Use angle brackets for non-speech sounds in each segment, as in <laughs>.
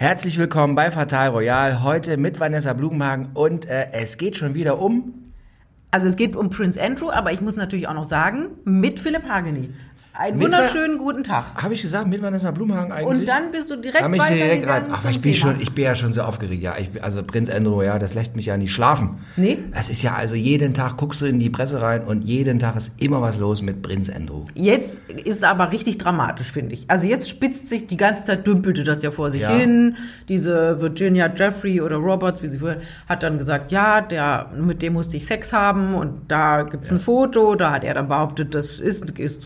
Herzlich willkommen bei Fatal Royal, heute mit Vanessa Blumenhagen und äh, es geht schon wieder um. Also es geht um Prince Andrew, aber ich muss natürlich auch noch sagen, mit Philipp Hageni. Einen Mit wunderschönen guten Tag. Habe ich gesagt, mit Vanessa Blumenhagen eigentlich? Und dann bist du direkt Hab ich direkt rein. Ach, ich bin, Thema. schon, ich bin ja schon so aufgeregt. Ja, ich, also Prinz Andrew, ja, das lässt mich ja nicht schlafen. Nee? Das ist ja also jeden Tag guckst du in die Presse rein und jeden Tag ist immer was los mit Prinz Andrew. Jetzt ist es aber richtig dramatisch, finde ich. Also jetzt spitzt sich die ganze Zeit, dümpelte das ja vor sich Ja. hin. Diese Virginia Jeffrey oder Roberts, wie sie vorher, hat dann gesagt, ja, der, mit dem musste ich Sex haben und da gibt's ein Foto. Da hat er dann behauptet, das ist, ist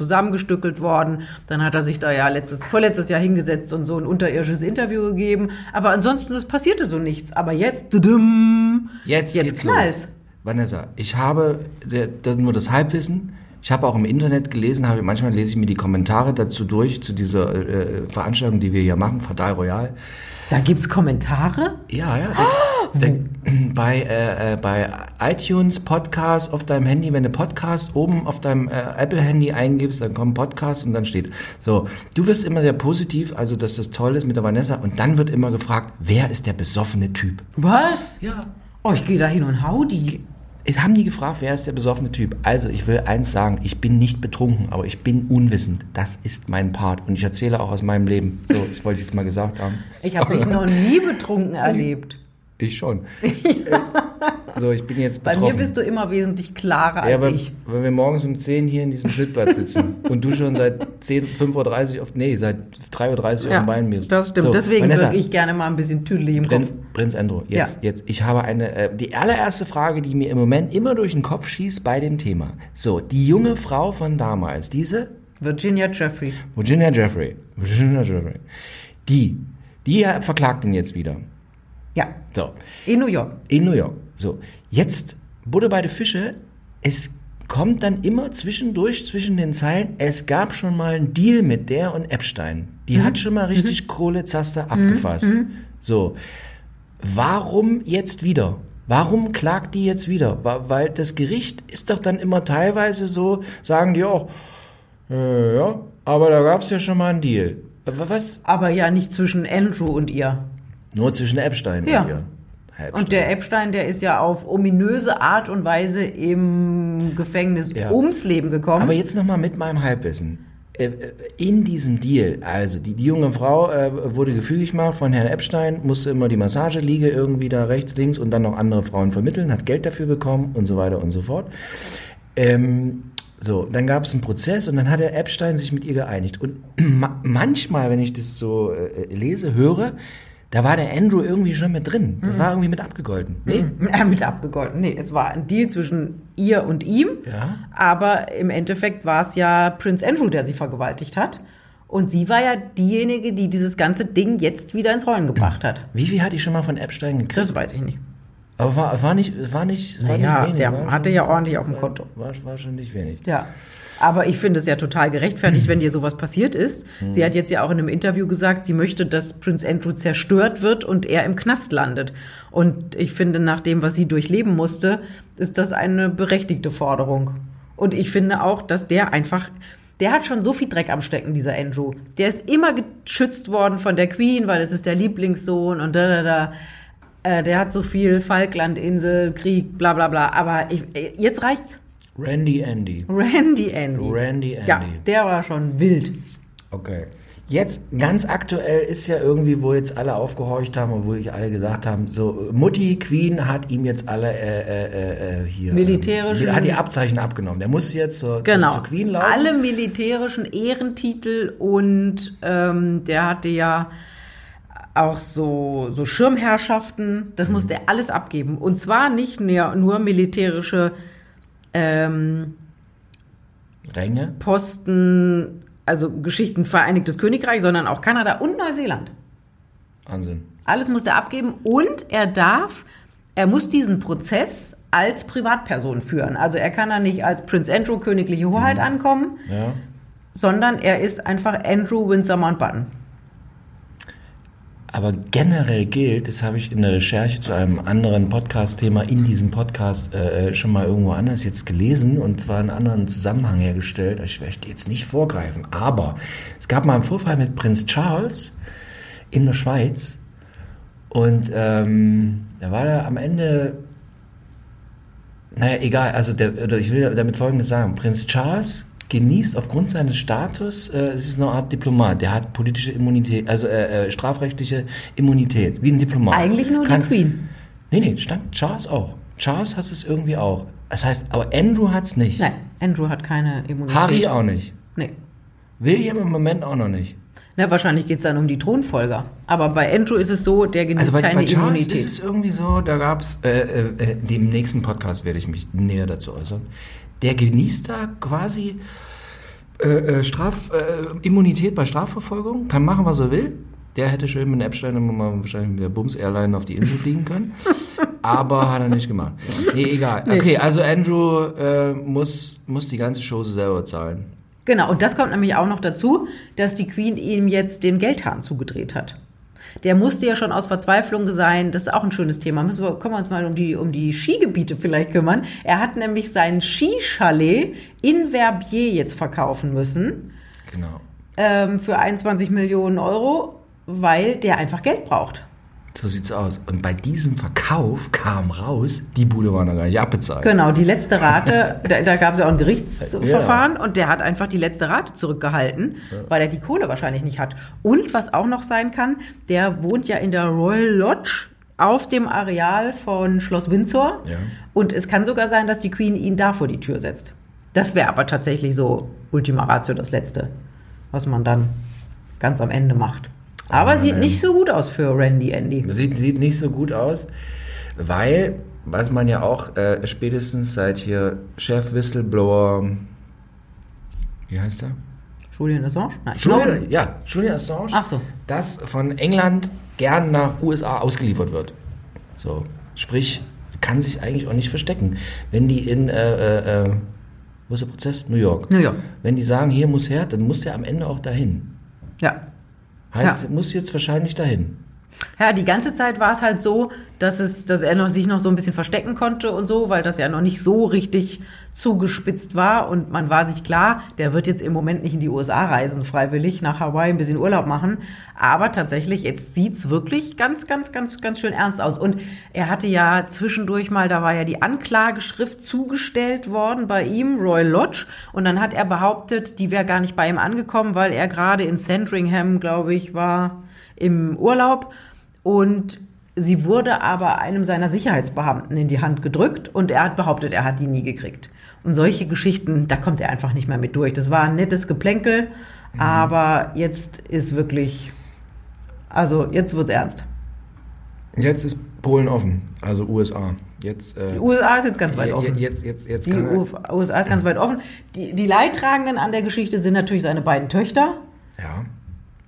zusammengestückelt worden. Dann hat er sich da ja letztes, vorletztes Jahr hingesetzt und so ein unterirdisches Interview gegeben. Aber ansonsten, es passierte so nichts. Aber jetzt, tudum, Jetzt, jetzt los. Vanessa, ich habe der, das, nur das Halbwissen. Ich habe auch im Internet gelesen, habe, manchmal lese ich mir die Kommentare dazu durch, zu dieser äh, Veranstaltung, die wir hier machen, Fatal Royal. Da gibt's Kommentare? Ja, ja. Der, <gasps> der, bei, äh, äh, bei iTunes Podcast auf deinem Handy, wenn du Podcast oben auf deinem äh, Apple-Handy eingibst, dann kommt Podcast und dann steht. So, du wirst immer sehr positiv, also dass das toll ist mit der Vanessa und dann wird immer gefragt, wer ist der besoffene Typ? Was? Ja. Oh, ich gehe da hin und hau die. Haben die gefragt, wer ist der besoffene Typ? Also, ich will eins sagen, ich bin nicht betrunken, aber ich bin unwissend. Das ist mein Part und ich erzähle auch aus meinem Leben. So, ich wollte es mal gesagt haben. Ich habe dich noch nie betrunken erlebt. Ich schon. <laughs> So, ich bin jetzt Bei betroffen. mir bist du immer wesentlich klarer Ja, als weil, ich. weil wir morgens um 10 hier in diesem Schildbad sitzen <laughs> und du schon seit 10, 5.30 Uhr auf, nee, seit 3.30 Uhr auf dem Bein bist. das stimmt. So, Deswegen Vanessa, würde ich gerne mal ein bisschen tüdelig im Kopf. Prin, Prinz Andrew, jetzt, Ja. jetzt, ich habe eine, äh, die allererste Frage, die mir im Moment immer durch den Kopf schießt bei dem Thema. So, die junge Frau von damals, diese Virginia Jeffrey. Virginia Jeffrey, Virginia Jeffrey, die, die verklagt ihn jetzt wieder. Ja, So, in New York. in New York. So, jetzt Buddha bei Fische. Es kommt dann immer zwischendurch zwischen den Zeilen. Es gab schon mal einen Deal mit der und Epstein. Die Mhm. hat schon mal richtig Kohlezaster abgefasst. So, warum jetzt wieder? Warum klagt die jetzt wieder? Weil das Gericht ist doch dann immer teilweise so, sagen die auch, äh, ja, aber da gab es ja schon mal einen Deal. Wa- Was? Aber ja nicht zwischen Andrew und ihr. Nur zwischen Epstein Ja. und ihr. Epstein. Und der Epstein, der ist ja auf ominöse Art und Weise im Gefängnis Ja. ums Leben gekommen. Aber jetzt nochmal mit meinem Halbwissen. Äh, äh, In diesem Deal, also die, die junge Frau äh, wurde gefügig gemacht von Herrn Epstein, musste immer die Massageliege irgendwie da rechts, links und dann noch andere Frauen vermitteln, hat Geld dafür bekommen und so weiter und so fort. Ähm, so, dann gab es einen Prozess und dann hat der Epstein sich mit ihr geeinigt. Und <clears throat> ma manchmal, wenn ich das so äh, lese, höre, da war der Andrew irgendwie schon mit drin. Das war irgendwie mit abgegolten. Nee? Ja, mit abgegolten. Nee, es war ein Deal zwischen ihr und ihm. Ja. Aber im Endeffekt war es ja Prince Andrew, der sie vergewaltigt hat. Und sie war ja diejenige, die dieses ganze Ding jetzt wieder ins Rollen gebracht hat. Wie viel hatte ich schon mal von Epstein gekriegt? Das weiß ich nicht. Aber war, war nicht, war nicht, war Ja, nicht wenig. der hatte schon, ja ordentlich auf dem Konto. War, war schon nicht wenig. Ja. Aber ich finde es ja total gerechtfertigt, wenn dir <clears throat> sowas passiert ist. Sie hat jetzt ja auch in einem Interview gesagt, sie möchte, dass Prince Andrew zerstört wird und er im Knast landet. Und ich finde, nach dem, was sie durchleben musste, ist das eine berechtigte Forderung. Und ich finde auch, dass der einfach, der hat schon so viel Dreck am Stecken, dieser Andrew. Der ist immer geschützt worden von der Queen, weil es ist der Lieblingssohn und da, da, da. Äh, der hat so viel Falklandinsel, Krieg, bla, bla, bla. Aber ich, äh, jetzt reicht's. Randy Andy. Randy Andy. Randy Andy. Ja, der war schon wild. Okay. Jetzt ganz aktuell ist ja irgendwie, wo jetzt alle aufgehorcht haben und wo ich alle gesagt haben, so Mutti Queen hat ihm jetzt alle äh, äh, äh, hier Militärischen- ähm, hat die Abzeichen abgenommen. Der muss jetzt zur, Genau. zur, zur Queen laufen. Alle militärischen Ehrentitel und ähm, der hatte ja auch so, so Schirmherrschaften. Das musste er alles abgeben. Und zwar nicht nur, nur militärische ähm, Ränge. Posten, also Geschichten Vereinigtes Königreich, sondern auch Kanada und Neuseeland. Wahnsinn. Alles muss er abgeben und er darf, er muss diesen Prozess als Privatperson führen. Also er kann da nicht als Prince Andrew königliche Hoheit ankommen, Ja. sondern er ist einfach Andrew Windsor Mountbatten. Aber generell gilt, das habe ich in der Recherche zu einem anderen Podcast-Thema in diesem Podcast äh, schon mal irgendwo anders jetzt gelesen und zwar einen anderen Zusammenhang hergestellt. Ich möchte jetzt nicht vorgreifen, aber es gab mal einen Vorfall mit Prinz Charles in der Schweiz Und ähm, da war da am Ende, naja, egal, also der, ich will damit Folgendes sagen. Prinz Charles genießt aufgrund seines Status, äh, es ist eine Art Diplomat, der hat politische Immunität, also äh, äh, strafrechtliche Immunität, wie ein Diplomat. Eigentlich nur Kann- die Queen. Nee, nee, stand Charles auch. Charles hat es irgendwie auch. Das heißt, aber Andrew hat es nicht. Nein, Andrew hat keine Immunität. Harry auch nicht. Nee. William im Moment auch noch nicht. Na, wahrscheinlich geht es dann um die Thronfolger. Aber bei Andrew ist es so, der genießt Also bei, keine bei Charles Immunität. ist es irgendwie so, da gab es, äh, äh, äh, im nächsten Podcast werde ich mich näher dazu äußern, der genießt da quasi äh, äh, Straf, äh, Immunität bei Strafverfolgung, kann machen, was er will. Der hätte schön mit Epstein immer mal wahrscheinlich mit der Bums Airline auf die Insel fliegen können. <laughs> Aber hat er nicht gemacht. Nee, egal. Okay, also Andrew äh, muss, muss die ganze Chose selber zahlen. Genau, und das kommt nämlich auch noch dazu, dass die Queen ihm jetzt den Geldhahn zugedreht hat. Der musste ja schon aus Verzweiflung sein. Das ist auch ein schönes Thema. Müssen wir, können wir uns mal um die, um die Skigebiete vielleicht kümmern. Er hat nämlich sein Skichalet in Verbier jetzt verkaufen müssen Genau. ähm, für 21 Millionen Euro, weil der einfach Geld braucht. So sieht's aus. Und bei diesem Verkauf kam raus, die Bude war noch gar nicht abbezahlt. Genau, die letzte Rate, <laughs> da, da gab es ja auch ein Gerichtsverfahren und der hat einfach die letzte Rate zurückgehalten, weil er die Kohle wahrscheinlich nicht hat. Und was auch noch sein kann, der wohnt ja in der Royal Lodge auf dem Areal von Schloss Windsor. Ja. Und es kann sogar sein, dass die Queen ihn da vor die Tür setzt. Das wäre aber tatsächlich so Ultima Ratio das Letzte, was man dann ganz am Ende macht. Aber sieht nicht so gut aus für Randy Andy. Sieht, sieht nicht so gut aus, weil, was man ja auch äh, spätestens seit hier Chef Whistleblower, wie heißt er? Julian Assange? Nein, Julian, ja, Julian Assange, Ach so. das von England gern nach USA ausgeliefert wird. So, sprich, kann sich eigentlich auch nicht verstecken. Wenn die in, äh, äh, äh, wo ist der Prozess? New York. New York. Wenn die sagen, hier muss her, dann muss der am Ende auch dahin. Ja. Heißt, Ja. muss jetzt wahrscheinlich dahin. Ja, die ganze Zeit war es halt so, dass es, dass er noch, sich noch so ein bisschen verstecken konnte und so, weil das ja noch nicht so richtig zugespitzt war und man war sich klar, der wird jetzt im Moment nicht in die USA reisen, freiwillig nach Hawaii ein bisschen Urlaub machen. Aber tatsächlich, jetzt sieht's wirklich ganz, ganz, ganz, ganz schön ernst aus. Und er hatte ja zwischendurch mal, da war ja die Anklageschrift zugestellt worden bei ihm, Roy Lodge, und dann hat er behauptet, die wäre gar nicht bei ihm angekommen, weil er gerade in Sandringham, glaube ich, war im Urlaub und sie wurde aber einem seiner Sicherheitsbeamten in die Hand gedrückt und er hat behauptet, er hat die nie gekriegt. Und solche Geschichten, da kommt er einfach nicht mehr mit durch. Das war ein nettes Geplänkel, aber jetzt ist wirklich, also jetzt wird's ernst. Jetzt ist Polen offen, also USA. Jetzt, äh, Die USA ist jetzt ganz weit offen. Jetzt, jetzt, jetzt Die USA ist ganz weit offen. Die, die Leidtragenden an der Geschichte sind natürlich seine beiden Töchter. ja.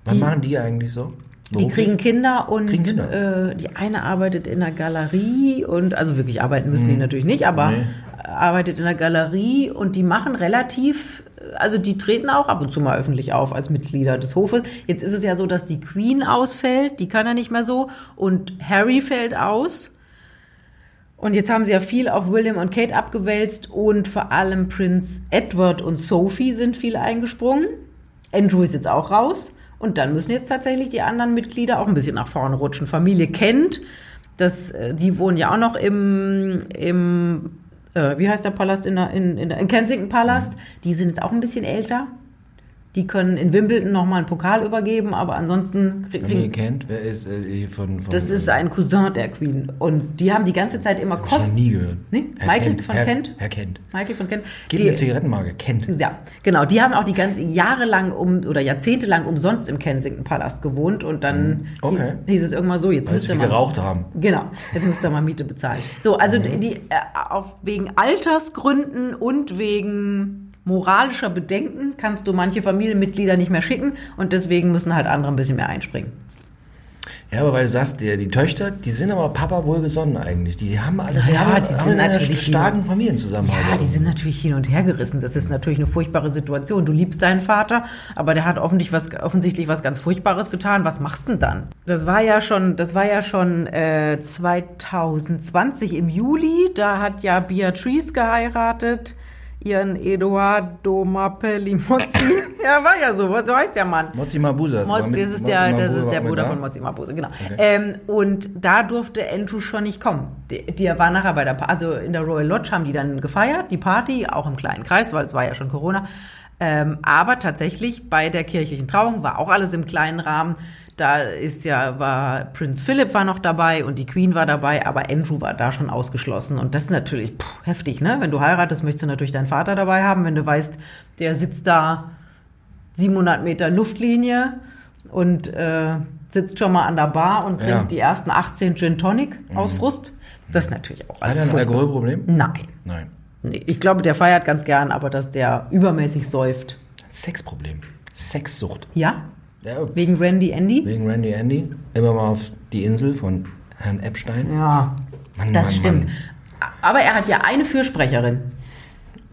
Was die- machen die eigentlich so? Die Beruflich? kriegen Kinder und Kriegen Kinder. Äh, die eine arbeitet in einer Galerie und also wirklich arbeiten müssen die natürlich nicht, aber Mhm. Nee. Arbeitet in einer Galerie und die machen relativ, also die treten auch ab und zu mal öffentlich auf als Mitglieder des Hofes. Jetzt ist es ja so, dass die Queen ausfällt, die kann ja nicht mehr so und Harry fällt aus. Und jetzt haben sie ja viel auf William und Kate abgewälzt und vor allem Prinz Edward und Sophie sind viel eingesprungen. Andrew ist jetzt auch raus. Und dann müssen jetzt tatsächlich die anderen Mitglieder auch ein bisschen nach vorne rutschen. Familie kennt, das, äh, die wohnen ja auch noch im, im äh, wie heißt der Palast in, der, in, in, der, in Kensington Palast. Die sind jetzt auch ein bisschen älter. Die können in Wimbledon nochmal einen Pokal übergeben, aber ansonsten kriegen. kennt, wer ist äh, hier von, von Das ist ein Cousin der Queen. Und die haben die ganze Zeit immer Kosten. nie gehört. Nee? Herr Michael Kent, von Herr, Kent? Herr Kent. Michael von Kent. Gib Die- eine Zigarettenmarke, Kent. ja, genau. Die haben auch die ganze Jahre lang um oder Jahrzehnte lang umsonst im Kensington Palast gewohnt und dann Mhm. Okay. hieß, hieß es irgendwann so, jetzt Weil müsst ihr mal geraucht haben. Genau, jetzt müsst ihr mal Miete bezahlen. So, also Mhm. die, äh, auf wegen Altersgründen und wegen moralischer Bedenken kannst du manche Familienmitglieder nicht mehr schicken und deswegen müssen halt andere ein bisschen mehr einspringen. Ja, aber weil du sagst, die, die Töchter, die sind aber Papa wohlgesonnen eigentlich. Die haben alle Ja, haben, die sind haben natürlich starken Familienzusammenhalt. Ja, die sind natürlich hin und her gerissen. Das ist natürlich eine furchtbare Situation. Du liebst deinen Vater, aber der hat offensichtlich was, offensichtlich was ganz Furchtbares getan. Was machst du denn dann? Das war ja schon, das war ja schon äh, 2020 im Juli. Da hat ja Beatrice geheiratet. Ihren Eduardo Mappelli Mozzi. <laughs> ja, war ja so, so heißt der Mann. Mozzi Mabuse. das war Mozzi, das ist der, das ist der Bruder da? von Mozzi Mabuse, genau. Ähm, und da durfte Andrew schon nicht kommen. Der, der war nachher bei der, Pa- also in der Royal Lodge haben die dann gefeiert, die Party, auch im kleinen Kreis, weil es war ja schon Corona. Ähm, aber tatsächlich bei der kirchlichen Trauung war auch alles im kleinen Rahmen. Da ist ja, war Prinz Philip war noch dabei und die Queen war dabei, aber Andrew war da schon ausgeschlossen. Und das ist natürlich puh, heftig, ne? Wenn du heiratest, möchtest du natürlich deinen Vater dabei haben, wenn du weißt, der sitzt da 700 Meter Luftlinie und äh, sitzt schon mal an der Bar und trinkt Ja. die ersten 18 Gin Tonic aus Frust. Das ist natürlich auch Hat alles er ein. Alkoholproblem? Nein. Nein. Nee, ich glaube, der feiert ganz gern, aber dass der übermäßig säuft. Sexproblem. Sexsucht. Ja? Ja, Wegen Randy Andy? wegen Randy Andy. Immer mal auf die Insel von Herrn Epstein. Ja. Mann, Das Mann, stimmt. Mann. Aber er hat ja eine Fürsprecherin,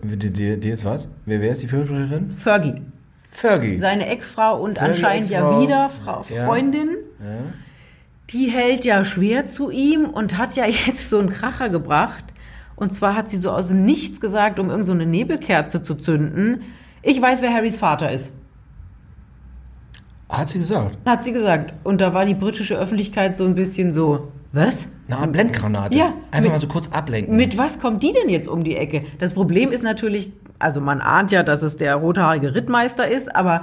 Die, die, die ist was? Wer, wer ist die Fürsprecherin? Fergie. Fergie. Seine Ex-Frau und Fergie, anscheinend ja Ex-Frau. wieder Frau, Ja. Freundin. Die hält ja schwer zu ihm und hat ja <laughs> jetzt so einen Kracher gebracht. Und zwar hat sie so aus dem Nichts gesagt, um irgend so eine Nebelkerze zu zünden. Ich weiß, wer Harrys Vater ist. Hat sie gesagt. Hat sie gesagt. Und da war die britische Öffentlichkeit so ein bisschen so, was? Na, eine Blendgranate. Ja, Einfach mit- mal so kurz ablenken. Mit was kommt die denn jetzt um die Ecke? Das Problem ist natürlich, also man ahnt ja, dass es der rothaarige Rittmeister ist, aber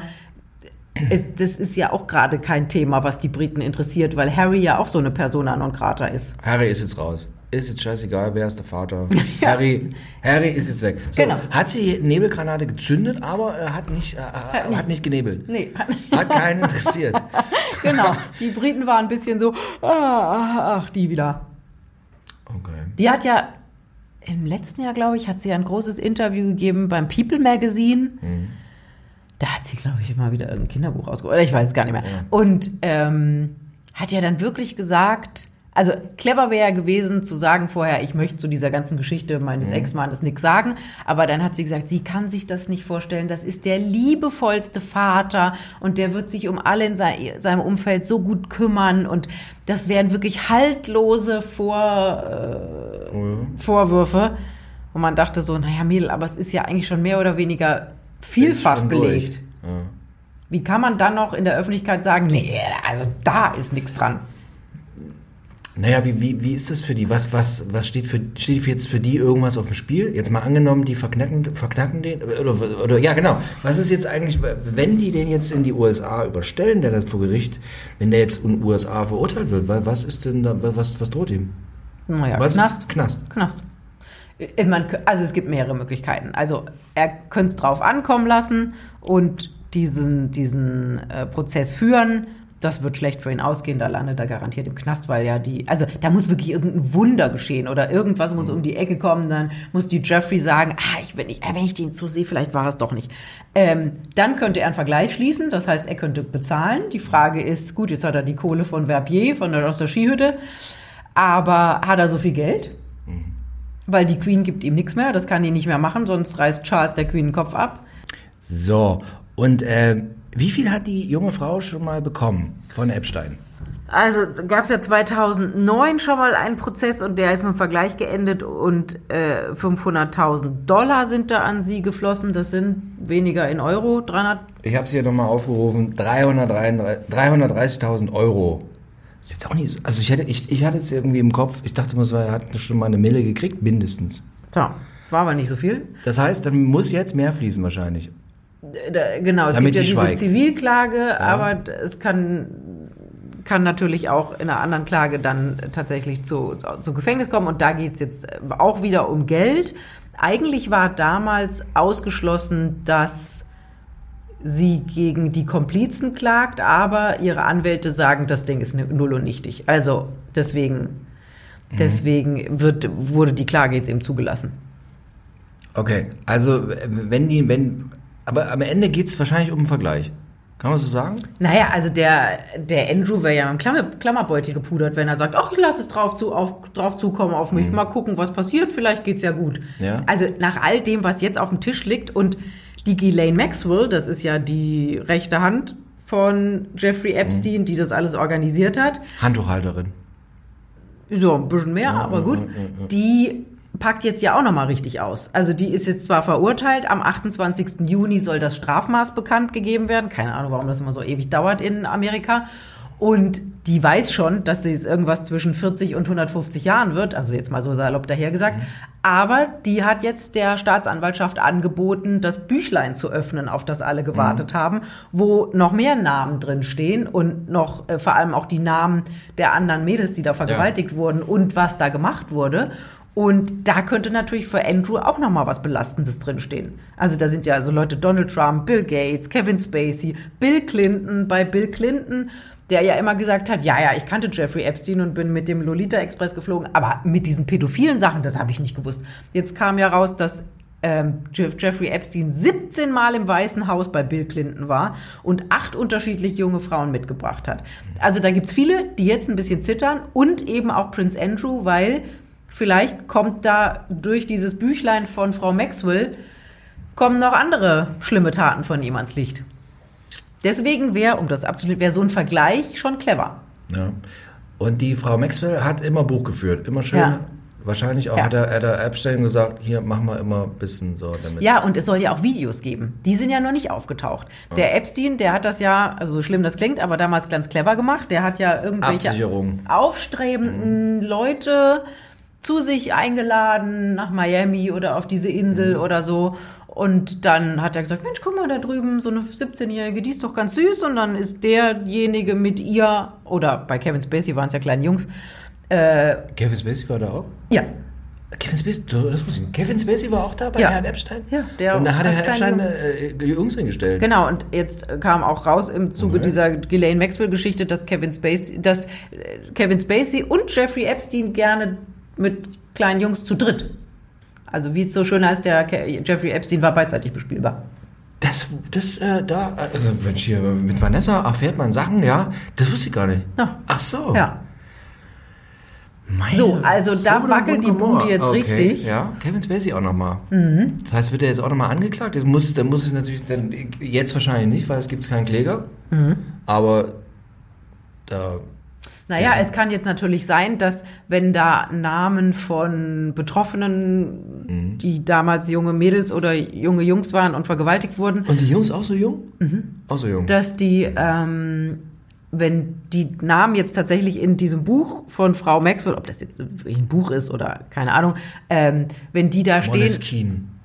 es, das ist ja auch gerade kein Thema, was die Briten interessiert, weil Harry ja auch so eine Persona non grata ist. Harry ist jetzt raus. Ist jetzt scheißegal, wer ist der Vater. <laughs> Harry, Harry ist jetzt weg. So, Genau. Hat sie Nebelgranate gezündet, aber äh, hat, nicht, äh, hat, nicht. nicht. genebelt. Nee, Hat keinen interessiert. <laughs> genau. Die Briten waren ein bisschen so, ah, ach, die wieder. Okay. Die hat ja im letzten Jahr, glaube ich, hat sie ein großes Interview gegeben beim People Magazine. Da hat sie, glaube ich, immer wieder irgendein Kinderbuch ausgeholt. Oder ich weiß es gar nicht mehr. Und ähm, hat ja dann wirklich gesagt, also clever wäre ja gewesen zu sagen vorher, ich möchte zu dieser ganzen Geschichte meines Ex-Mannes nichts sagen. Aber dann hat sie gesagt, sie kann sich das nicht vorstellen. Das ist der liebevollste Vater und der wird sich um alle in sei- seinem Umfeld so gut kümmern. Und das wären wirklich haltlose Vor, äh, Vorwürfe. Und man dachte so, naja, Mädel, aber es ist ja eigentlich schon mehr oder weniger vielfach belegt. Wie kann man dann noch in der Öffentlichkeit sagen, nee, also da ist nichts dran? Naja, wie, wie, wie ist das für die? Was, was, was steht, für, steht jetzt für die irgendwas auf dem Spiel? Jetzt mal angenommen, die verknacken, verknacken den? Oder, oder, ja, genau. Was ist jetzt eigentlich, wenn die den jetzt in die USA überstellen, der das vor Gericht, wenn der jetzt in den USA verurteilt wird, wa- was ist denn da, was, was droht ihm? Naja, Was Knast. ist Knast? Knast. Äh, Man, also es gibt mehrere Möglichkeiten. Also er könnte es drauf ankommen lassen und diesen, diesen äh, Prozess führen. Das wird schlecht für ihn ausgehen, da landet er garantiert im Knast, weil ja die, also da muss wirklich irgendein Wunder geschehen oder irgendwas muss um die Ecke kommen, dann muss die Jeffrey sagen, ah, ich, wenn, ich, äh, wenn ich den zusehe, vielleicht war es doch nicht. Ähm, dann könnte er einen Vergleich schließen, das heißt, er könnte bezahlen. Die Frage ist, gut, jetzt hat er die Kohle von Verbier, von der, aus der Skihütte, aber hat er so viel Geld? Weil die Queen gibt ihm nichts mehr, das kann die nicht mehr machen, sonst reißt Charles der Queen den Kopf ab. So, und äh, wie viel hat die junge Frau schon mal bekommen von Epstein? Also gab es ja 2009 schon mal einen Prozess und der ist mit dem Vergleich geendet und äh, 500.000 Dollar sind da an sie geflossen. Das sind weniger in Euro, 300. Ich habe es hier nochmal aufgerufen, 333 330.000 Euro. Ist jetzt auch nicht so, also ich hatte, ich, ich hatte jetzt irgendwie im Kopf, ich dachte, mal, er hat schon mal eine Mille gekriegt, mindestens. So, war aber nicht so viel. Das heißt, dann muss jetzt mehr fließen wahrscheinlich. Da, genau, es Damit gibt ja die diese schweigt. Zivilklage, aber d- es kann, kann natürlich auch in einer anderen Klage dann tatsächlich zu, zu Gefängnis kommen. Und da geht es jetzt auch wieder um Geld. Eigentlich war damals ausgeschlossen, dass sie gegen die Komplizen klagt, aber ihre Anwälte sagen, das Ding ist null und nichtig. Also deswegen, deswegen wird, wurde die Klage jetzt eben zugelassen. Okay, also wenn die, wenn, aber am Ende geht es wahrscheinlich um einen Vergleich. Kann man so sagen? Naja, also der, der Andrew wäre ja im Klammer, Klammerbeutel gepudert, wenn er sagt, ach, ich lasse es drauf, zu, auf, drauf zukommen auf mich, mal gucken, was passiert, vielleicht geht's ja gut. Ja. Also nach all dem, was jetzt auf dem Tisch liegt und die Ghislaine Maxwell, das ist ja die rechte Hand von Jeffrey Epstein, die das alles organisiert hat, Handtuchhalterin. so ein bisschen mehr, aber gut, die packt jetzt ja auch nochmal richtig aus. Also die ist jetzt zwar verurteilt, am 28. Juni soll das Strafmaß bekannt gegeben werden. Keine Ahnung, warum das immer so ewig dauert in Amerika. Und die weiß schon, dass sie es irgendwas zwischen 40 und 150 Jahren wird, also jetzt mal so salopp dahergesagt. Mhm. Aber die hat jetzt der Staatsanwaltschaft angeboten, das Büchlein zu öffnen, auf das alle gewartet mhm. haben, wo noch mehr Namen drin stehen und noch äh, vor allem auch die Namen der anderen Mädels, die da vergewaltigt ja. wurden und was da gemacht wurde. Und da könnte natürlich für Andrew auch noch mal was Belastendes drinstehen. Also da sind ja so Leute Donald Trump, Bill Gates, Kevin Spacey, Bill Clinton. Bei Bill Clinton der ja immer gesagt hat, ja, ja, ich kannte Jeffrey Epstein und bin mit dem Lolita Express geflogen, aber mit diesen pädophilen Sachen, das habe ich nicht gewusst. Jetzt kam ja raus, dass ähm, Jeffrey Epstein 17 Mal im Weißen Haus bei Bill Clinton war und acht unterschiedlich junge Frauen mitgebracht hat. Also da gibt's viele, die jetzt ein bisschen zittern und eben auch Prince Andrew, weil vielleicht kommt da durch dieses Büchlein von Frau Maxwell kommen noch andere schlimme Taten von ihm ans Licht. Deswegen wäre, um das abzuschließen, wäre so ein Vergleich schon clever. Ja. Und die Frau Maxwell hat immer Buch geführt, immer schön. Ja. Wahrscheinlich auch ja. hat, er, hat er Epstein gesagt, hier machen wir immer ein bisschen so damit. Ja, und es soll ja auch Videos geben. Die sind ja noch nicht aufgetaucht. Ja. Der Epstein, der hat das ja, also so schlimm das klingt, aber damals ganz clever gemacht. Der hat ja irgendwelche aufstrebenden mhm. Leute zu sich eingeladen nach Miami oder auf diese Insel mhm. oder so und dann hat er gesagt, Mensch, guck mal da drüben, so eine 17-Jährige, die ist doch ganz süß. Und dann ist derjenige mit ihr, oder bei Kevin Spacey waren es ja kleine Jungs. Äh, Kevin Spacey war da auch? Ja. Kevin Spacey, das muss ich, Kevin Spacey war auch da bei ja. Herrn Epstein? Ja, der Und da hat der Herr Epstein Jungs. Äh, die Jungs hingestellt. Genau, und jetzt kam auch raus im Zuge okay. dieser Ghislaine Maxwell-Geschichte, dass Kevin Spacey, dass äh, Kevin Spacey und Jeffrey Epstein gerne mit kleinen Jungs zu dritt also wie es so schön heißt, der Jeffrey Epstein war beidseitig bespielbar. Das, das, äh, da, also wenn ich hier mit Vanessa erfährt man Sachen, ja, das wusste ich gar nicht. Ja. Ach so. Ja. Meine, so, also da so wackelt die Bude jetzt okay. richtig. Ja, Kevin Spacey auch nochmal. Mhm. Das heißt, wird er jetzt auch nochmal angeklagt? Das muss, dann muss es natürlich, dann, jetzt wahrscheinlich nicht, weil es gibt keinen Kläger. Mhm. Aber da naja, es kann jetzt natürlich sein, dass wenn da Namen von Betroffenen, mhm. die damals junge Mädels oder junge Jungs waren und vergewaltigt wurden. Und die Jungs auch so jung? Mhm. Auch so jung. Dass die, ähm, wenn die Namen jetzt tatsächlich in diesem Buch von Frau Maxwell, ob das jetzt ein Buch ist oder keine Ahnung, ähm, wenn die da Moleskine. stehen.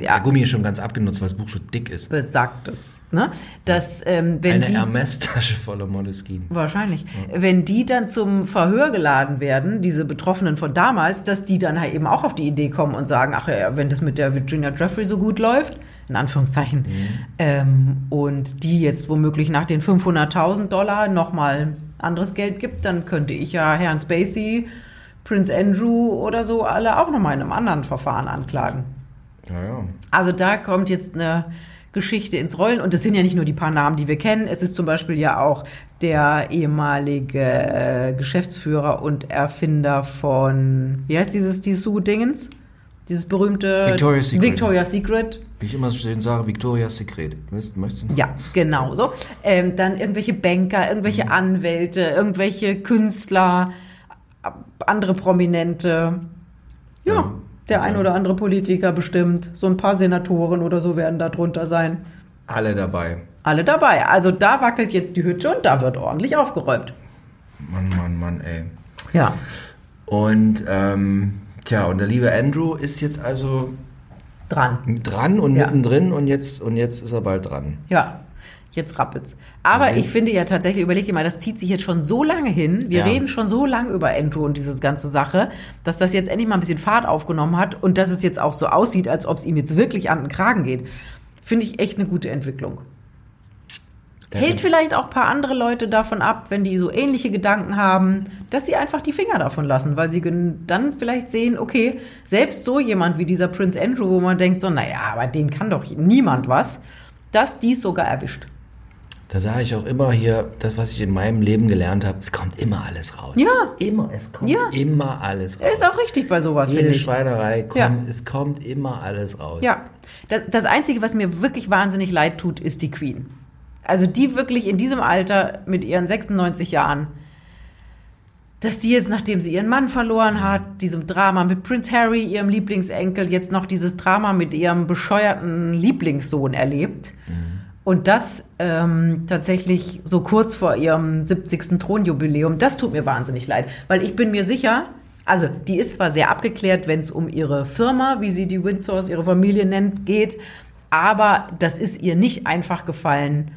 Ja, Gummi ist schon ganz abgenutzt, weil das Buch so dick ist. Besagt es. Ne? Dass, ähm, wenn Eine die, Hermes-Tasche voller Moleskine. Wahrscheinlich. Ja. Wenn die dann zum Verhör geladen werden, diese Betroffenen von damals, dass die dann halt eben auch auf die Idee kommen und sagen, ach ja, wenn das mit der Virginia Jeffrey so gut läuft, in Anführungszeichen, mhm. ähm, und die jetzt womöglich nach den 500.000 Dollar nochmal anderes Geld gibt, dann könnte ich ja Herrn Spacey, Prince Andrew oder so alle auch nochmal in einem anderen Verfahren anklagen. Ja, ja. Also da kommt jetzt eine Geschichte ins Rollen und es sind ja nicht nur die paar Namen, die wir kennen. Es ist zum Beispiel ja auch der ehemalige äh, Geschäftsführer und Erfinder von, wie heißt dieses Dessous-Dingens? Dieses berühmte Victoria's Secret. Victoria's Secret. Wie ich immer so schön sage, Victoria's Secret. Möchtest du? Ja, genau so. Ähm, dann irgendwelche Banker, irgendwelche mhm. Anwälte, irgendwelche Künstler, andere Prominente. Ja. ja. Der ein oder andere Politiker bestimmt. So ein paar Senatoren oder so werden da drunter sein. Alle dabei. Alle dabei. Also da wackelt jetzt die Hütte und da wird ordentlich aufgeräumt. Mann, Mann, Mann, ey. Ja. Und, ähm, tja, und der liebe Andrew ist jetzt also dran. Dran und ja. mittendrin und jetzt, und jetzt ist er bald dran. Ja jetzt rappelt's. Aber also, ich finde ja tatsächlich, überleg dir mal, das zieht sich jetzt schon so lange hin. Wir ja. reden schon so lange über Andrew und diese ganze Sache, dass das jetzt endlich mal ein bisschen Fahrt aufgenommen hat und dass es jetzt auch so aussieht, als ob es ihm jetzt wirklich an den Kragen geht. Finde ich echt eine gute Entwicklung. Der Hält vielleicht auch ein paar andere Leute davon ab, wenn die so ähnliche Gedanken haben, dass sie einfach die Finger davon lassen, weil sie dann vielleicht sehen, okay, selbst so jemand wie dieser Prince Andrew, wo man denkt so, naja, aber den kann doch niemand was, dass dies sogar erwischt. Da sage ich auch immer hier, das, was ich in meinem Leben gelernt habe, es kommt immer alles raus. Ja. Immer, es kommt ja. immer alles raus. Ist auch richtig bei sowas, Jede Schweinerei, kommt, ja. es kommt immer alles raus. Ja. Das, das Einzige, was mir wirklich wahnsinnig leid tut, ist die Queen. Also die wirklich in diesem Alter mit ihren 96 Jahren, dass die jetzt, nachdem sie ihren Mann verloren hat, diesem Drama mit Prince Harry, ihrem Lieblingsenkel, jetzt noch dieses Drama mit ihrem bescheuerten Lieblingssohn erlebt. Und das ähm, tatsächlich so kurz vor ihrem 70. Thronjubiläum, das tut mir wahnsinnig leid, weil ich bin mir sicher, also die ist zwar sehr abgeklärt, wenn es um ihre Firma, wie sie die Windsors, ihre Familie nennt, geht, aber das ist ihr nicht einfach gefallen,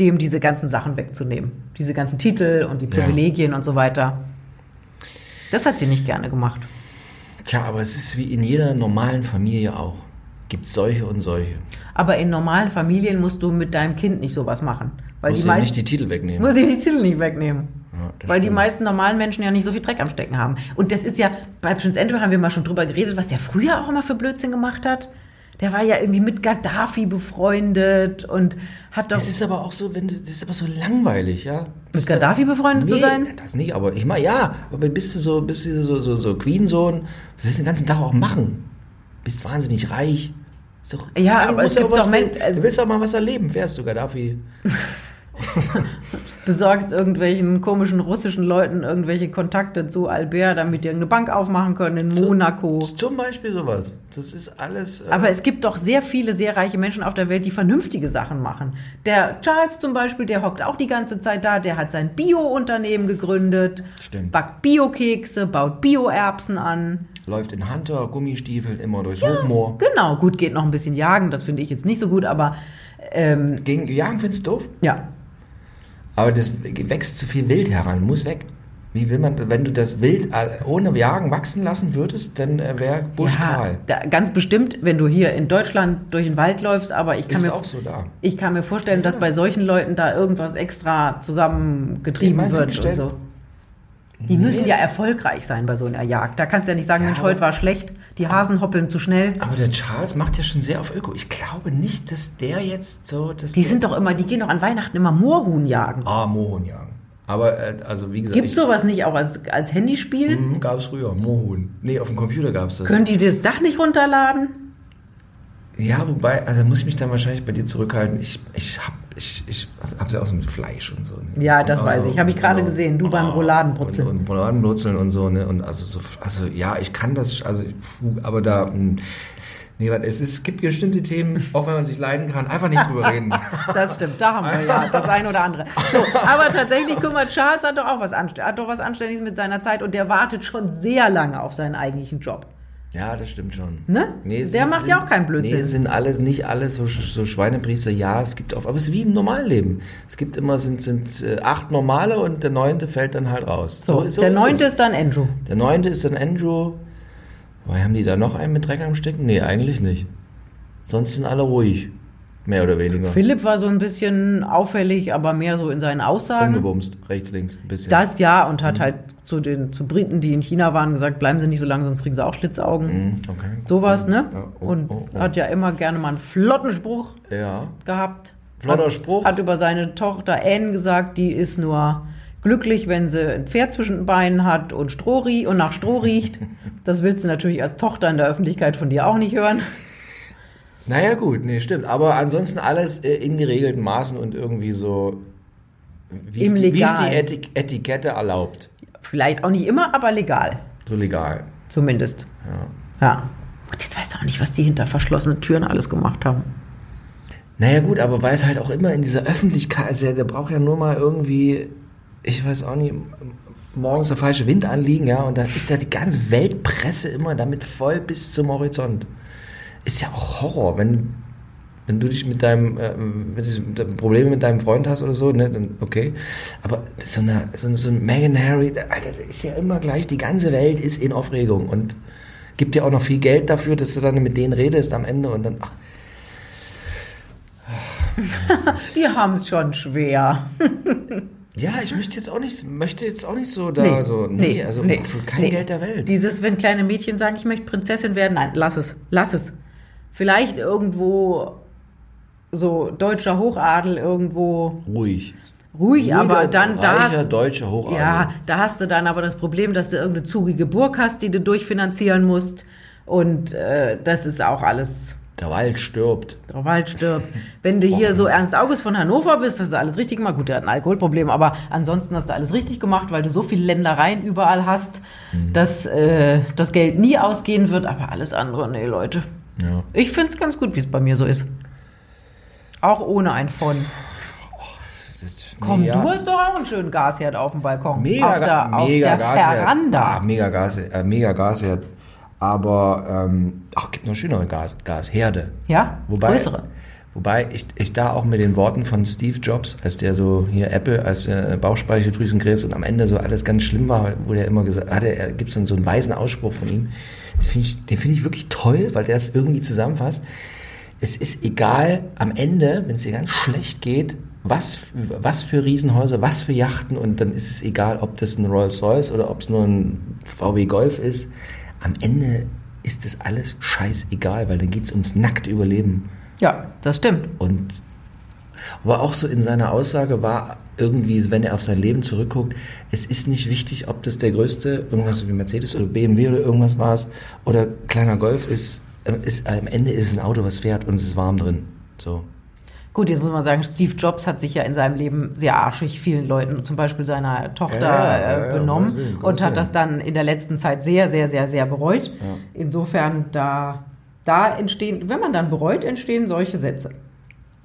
dem diese ganzen Sachen wegzunehmen. Diese ganzen Titel und die Privilegien und so weiter. Das hat sie nicht gerne gemacht. Tja, aber es ist wie in jeder normalen Familie auch. Gibt solche und solche. Aber in normalen Familien musst du mit deinem Kind nicht sowas machen. Weil Muss die meisten, nicht die Titel wegnehmen. muss ich die Titel nicht wegnehmen. Ja, Weil die stimmt. meisten normalen Menschen ja nicht so viel Dreck am Stecken haben. Und das ist ja, bei Prince Andrew haben wir mal schon drüber geredet, was der früher auch immer für Blödsinn gemacht hat. Der war ja irgendwie mit Gaddafi befreundet und hat doch Das ist aber auch so, wenn das ist aber so langweilig, ja. mit Gaddafi befreundet zu Nee, sein. das nicht, aber ich meine, ja, aber bist du so, bist du so, so, so Queen-Sohn, was willst du den ganzen Tag auch machen? Bist wahnsinnig reich. Ist doch, Ja, du aber musst es gibt was doch Men- für- also- Du willst doch mal was erleben, fährst du Gaddafi. <laughs> Besorgst irgendwelchen komischen russischen Leuten irgendwelche Kontakte zu Albert, damit die eine Bank aufmachen können in Monaco. Zum Beispiel sowas. Das ist alles. äh, Aber es gibt doch sehr viele sehr reiche Menschen auf der Welt, die vernünftige Sachen machen. Der Charles zum Beispiel, der hockt auch die ganze Zeit da, der hat sein Bio-Unternehmen gegründet, Stimmt. backt Bio-Kekse, baut Bio-Erbsen an. Läuft in Hunter, Gummistiefeln, immer durchs Hochmoor. Genau, gut, geht noch ein bisschen jagen, das finde ich jetzt nicht so gut, aber ähm, Gegen Jagen findest du doof? ja. Aber das wächst zu viel Wild heran, muss weg. Wie will man, wenn du das Wild äh, ohne Jagen wachsen lassen würdest, dann äh, wäre Busch ja, da, ganz bestimmt, wenn du hier in Deutschland durch den Wald läufst, aber ich kann, Ist mir, so ich kann mir vorstellen, dass bei solchen Leuten da irgendwas extra zusammengetrieben wird und so. Die müssen ja erfolgreich sein bei so einer Jagd. Da kannst du ja nicht sagen, Ja, Mensch, heute war schlecht, die Hasen hoppeln zu schnell. Aber der Charles macht ja schon sehr auf Öko. Ich glaube nicht, dass der jetzt so. Dass Die sind doch immer, die gehen doch an Weihnachten immer Moorhuhn jagen. Ah, Mohun jagen. Aber, äh, also wie gesagt. Gibt sowas nicht auch als, als Handyspiel? Gab es früher, Mohun. Nee, auf dem Computer gab es das. Können die das Dach nicht runterladen? Ja, wobei, also muss ich mich dann wahrscheinlich bei dir zurückhalten. Ich, ich hab, ich, ich hab ja auch so mit Fleisch und so. Ne? Ja, das weiß also, ich. Hab ich gerade genau. gesehen. Du beim Rouladenbrutzeln. Und, und Rouladenbrutzeln und so, ne? Und also so, also ja, ich kann das, also, aber da, mh, nee, warte, es, ist, es gibt bestimmte Themen, auch wenn man sich leiden kann, einfach nicht drüber reden. <laughs> Das stimmt, da haben wir ja das eine oder andere. So, aber tatsächlich, guck mal, Charles hat doch auch was, hat doch was Anständiges mit seiner Zeit und der wartet schon sehr lange auf seinen eigentlichen Job. Ja, das stimmt schon. Ne? es Der macht ja auch keinen Blödsinn. Nee, sind alles, nicht alles so, so Schweinepriester. Ja, es gibt auch, aber es ist wie im normalen Leben. Es gibt immer, sind, sind äh, acht normale und der neunte fällt dann halt raus. So, so der ist neunte es. ist dann Andrew. Der neunte ist dann Andrew. Wobei, haben die da noch einen mit Dreck am Stecken? Nee, eigentlich nicht. Sonst sind alle ruhig. Mehr oder weniger. Philipp war so ein bisschen auffällig, aber mehr so in seinen Aussagen. Umgebumst. Rechts, links. Ein bisschen. Das ja und Mhm. hat halt zu den zu Briten, die in China waren, gesagt, bleiben Sie nicht so lange, sonst kriegen Sie auch Schlitzaugen. Mhm, Okay. Sowas, ne? Ja, oh, und oh, oh. hat ja immer gerne mal einen flotten Spruch Ja. gehabt. Flotter hat, Spruch. Hat über seine Tochter Anne gesagt, die ist nur glücklich, wenn sie ein Pferd zwischen den Beinen hat und Stroh und nach Stroh riecht. Das willst du natürlich als Tochter in der Öffentlichkeit von dir auch nicht hören. Naja, gut, nee, stimmt. Aber ansonsten alles äh, in geregelten Maßen und irgendwie so, wie es die, die. Etik Etikette erlaubt. Vielleicht auch nicht immer, aber legal. So legal. Zumindest. Ja. Ja. Und jetzt weißt du auch nicht, was die hinter verschlossenen Türen alles gemacht haben. Naja, gut, aber weil es halt auch immer in dieser Öffentlichkeit, also der braucht ja nur mal irgendwie, ich weiß auch nicht, morgens der falsche Wind anliegen, ja, und dann ist ja die ganze Weltpresse immer damit voll bis zum Horizont. Ist ja auch Horror, wenn, wenn du dich mit deinem, äh, wenn du mit deinem Probleme mit deinem Freund hast oder so, ne, dann okay. Aber so eine, so, so ein Meghan Harry, Alter, das ist ja immer gleich, die ganze Welt ist in Aufregung und gibt dir auch noch viel Geld dafür, dass du dann mit denen redest am Ende und dann, ach, <laughs> Die haben es schon schwer. <laughs> Ja, ich möchte jetzt auch nicht, möchte jetzt auch nicht so da Nee, so, nee, nee, also nee, für kein nee. Geld der Welt. Dieses, wenn kleine Mädchen sagen, ich möchte Prinzessin werden, nein, lass es, lass es. Vielleicht irgendwo so deutscher Hochadel irgendwo Ruhig. ruhig, Ruhiger, aber dann da reicher deutscher Hochadel. ja, da hast du dann aber das Problem, dass du irgendeine zugige Burg hast, die du durchfinanzieren musst und äh, das ist auch alles Der Wald stirbt. Der Wald stirbt. Wenn du <laughs> hier so Ernst August von Hannover bist, hast du alles richtig gemacht. Gut, der hat ein Alkoholproblem, aber ansonsten hast du alles richtig gemacht, weil du so viele Ländereien überall hast, dass äh, das Geld nie ausgehen wird. Aber alles andere, nee, Leute. Ja. Ich finde es ganz gut, wie es bei mir so ist. Auch ohne ein von. Komm, Nee, ja. du hast doch auch einen schönen Gasherd auf dem Balkon. Mega, auf der, auf mega der Gasherd. Veranda. Ah, mega Gas, äh, mega Gasherd. Aber, ähm, ach, gibt noch schönere Gas, Gasherde. Ja, Wobei, größere. Wobei ich, ich da auch mit den Worten von Steve Jobs, als der so hier Apple, als der Bauchspeicheldrüsenkrebs und am Ende so alles ganz schlimm war, wo der immer gesagt hatte, er gibt so, einen- so einen weisen Ausspruch von ihm. Den finde ich, den finde ich wirklich toll, weil der es irgendwie zusammenfasst. Es ist egal am Ende, wenn es dir ganz schlecht geht, was, was für Riesenhäuser, was für Yachten und dann ist es egal, ob das ein Rolls Royce oder ob es nur ein VW Golf ist. Am Ende ist das alles scheißegal, weil dann geht es ums nackte Überleben. Ja, das stimmt. Und aber auch so in seiner Aussage war irgendwie, wenn er auf sein Leben zurückguckt, es ist nicht wichtig, ob das der größte, irgendwas wie Mercedes oder BMW oder irgendwas war es, oder kleiner Golf ist, äh, ist, am Ende ist es ein Auto, was fährt und es ist warm drin. So. Gut, jetzt muss man sagen, Steve Jobs hat sich ja in seinem Leben sehr arschig vielen Leuten, zum Beispiel seiner Tochter, Ja, ja, ja, äh, ja, benommen Willen, und hat Willen. das dann in der letzten Zeit sehr, sehr, sehr, sehr bereut. Insofern, da, da entstehen, wenn man dann bereut, entstehen solche Sätze.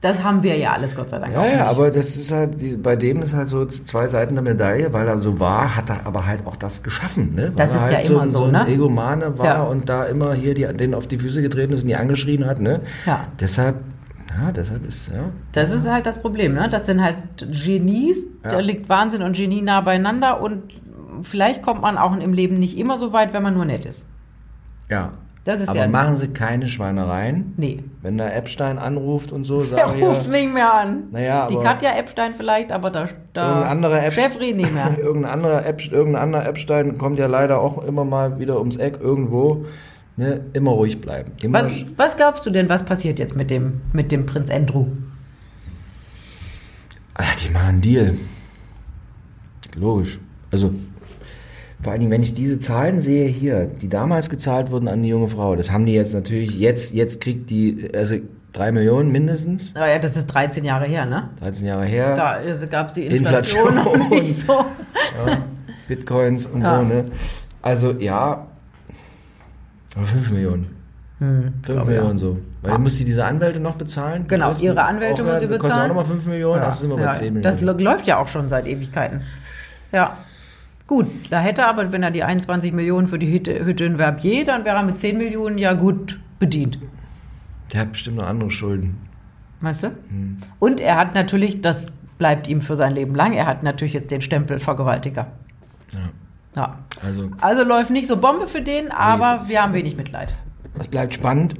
Das haben wir ja alles, Gott sei Dank, Ja, auch ja, aber das ist halt, bei dem ist halt so zwei Seiten der Medaille, weil er so war, hat er aber halt auch das geschaffen, ne? Weil Das ist halt ja so, immer so, so ein ne? Egomane war Ja. und da immer hier die, den auf die Füße getreten ist und die angeschrien hat, ne? Ja. Deshalb, ja, deshalb ist, ja. Das ist halt das Problem, ne? Das sind halt Genies, da Ja. liegt Wahnsinn und Genie nah beieinander und vielleicht kommt man auch im Leben nicht immer so weit, wenn man nur nett ist. Ja. Das ist aber ja- machen Sie keine Schweinereien. Nee. Wenn da Epstein anruft und so, <laughs> Der sagen ruft wir, nicht mehr an. Naja, Die Katja Epstein vielleicht, aber da, da Irgendein anderer Epst- Jeffrey nicht mehr. <laughs> irgendein anderer, Epst irgendein anderer Epstein kommt ja leider auch immer mal wieder ums Eck irgendwo. Ne? Immer ruhig bleiben. Immer Was, was glaubst du denn, was passiert jetzt mit dem, mit dem Prinz Andrew? Ach, die machen Deal. Logisch. Also, vor allen Dingen, wenn ich diese Zahlen sehe hier, die damals gezahlt wurden an die junge Frau, das haben die jetzt natürlich, jetzt, jetzt kriegt die, also drei Millionen mindestens, Naja, das ist 13 Jahre her, ne? 13 Jahre her, Da gab es die Inflation, Inflation. <laughs> noch nicht so. Bitcoins und Ja. so, ne? Also, ja, aber 5 Millionen. Hm, 5 glaub, Millionen ja. so. Weil muss die diese Anwälte noch bezahlen? Genau, kosten ihre Anwälte muss ja, sie die Kosten auch bezahlen. nochmal 5 Millionen, das sind wir bei ja, 10 Das Millionen. läuft ja auch schon seit Ewigkeiten. Ja. Gut, da hätte er aber, wenn er die 21 Millionen für die Hütte, Hütte in Verbier, dann wäre er mit 10 Millionen ja gut bedient. Der hat bestimmt noch andere Schulden. Meinst du? Hm. Und er hat natürlich, das bleibt ihm für sein Leben lang, er hat natürlich jetzt den Stempel Vergewaltiger. Ja. Also, Also läuft nicht so Bombe für den, aber wir haben wenig Mitleid. es bleibt spannend.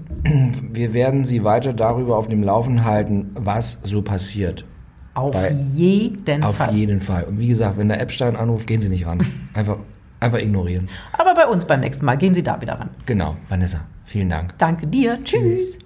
Wir werden Sie weiter darüber auf dem Laufen halten, was so passiert. Auf Bei- jeden Auf Fall. jeden Fall. Und wie gesagt, wenn der Epstein anruft, gehen Sie nicht ran. <laughs> Einfach, einfach ignorieren. Aber bei uns beim nächsten Mal gehen Sie da wieder ran. Genau, Vanessa. Vielen Dank. Danke dir. Tschüss.